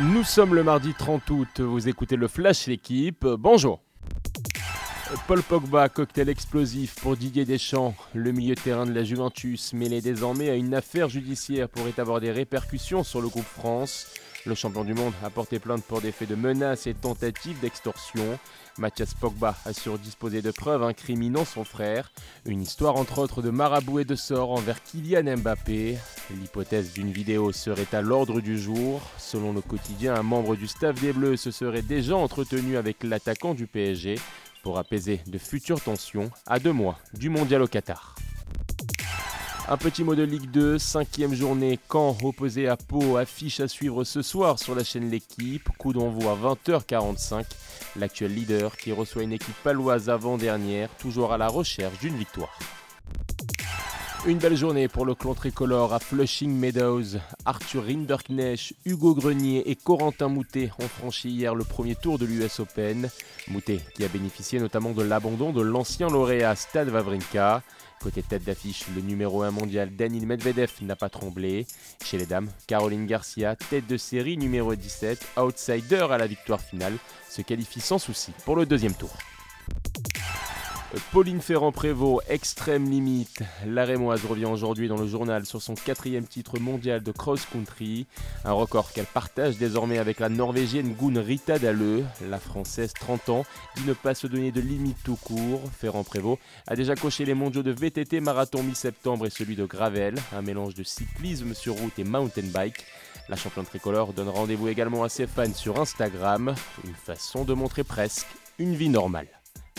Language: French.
Nous sommes le mardi 30 août, vous écoutez le Flash L'équipe, bonjour Paul Pogba, cocktail explosif pour Didier Deschamps. Le milieu de terrain de la Juventus mêlé désormais à une affaire judiciaire pourrait avoir des répercussions sur le groupe France. Le champion du monde a porté plainte pour des faits de menaces et tentatives d'extorsion. Mathias Pogba assure disposer de preuves incriminant son frère. Une histoire entre autres de marabout et de sort envers Kylian Mbappé. L'hypothèse d'une vidéo serait à l'ordre du jour. Selon le quotidien, un membre du staff des Bleus se serait déjà entretenu avec l'attaquant du PSG pour apaiser de futures tensions à deux mois du mondial au Qatar. Un petit mot de Ligue 2, cinquième journée, Caen opposé à Pau, affiche à suivre ce soir sur la chaîne L'équipe, coup d'envoi à 20h45, l'actuel leader qui reçoit une équipe paloise avant-dernière, toujours à la recherche d'une victoire. Une belle journée pour le clan tricolore à Flushing Meadows. Arthur Rinderknecht, Hugo Grenier et Corentin Moutet ont franchi hier le premier tour de l'US Open. Moutet qui a bénéficié notamment de l'abandon de l'ancien lauréat Stade Wawrinka. Côté tête d'affiche, le numéro 1 mondial Danil Medvedev n'a pas tremblé. Chez les dames, Caroline Garcia, tête de série numéro 17, outsider à la victoire finale, se qualifie sans souci pour le deuxième tour. Pauline Ferrand-Prévot, extrême limite. La Rémoise revient aujourd'hui dans le journal sur son quatrième titre mondial de cross-country. Un record qu'elle partage désormais avec la Norvégienne Gun Rita Dalleux. La Française, 30 ans, dit ne pas se donner de limite tout court. Ferrand-Prévot a déjà coché les mondiaux de VTT marathon mi-septembre et celui de Gravel, un mélange de cyclisme sur route et mountain bike. La championne tricolore donne rendez-vous également à ses fans sur Instagram, une façon de montrer presque une vie normale.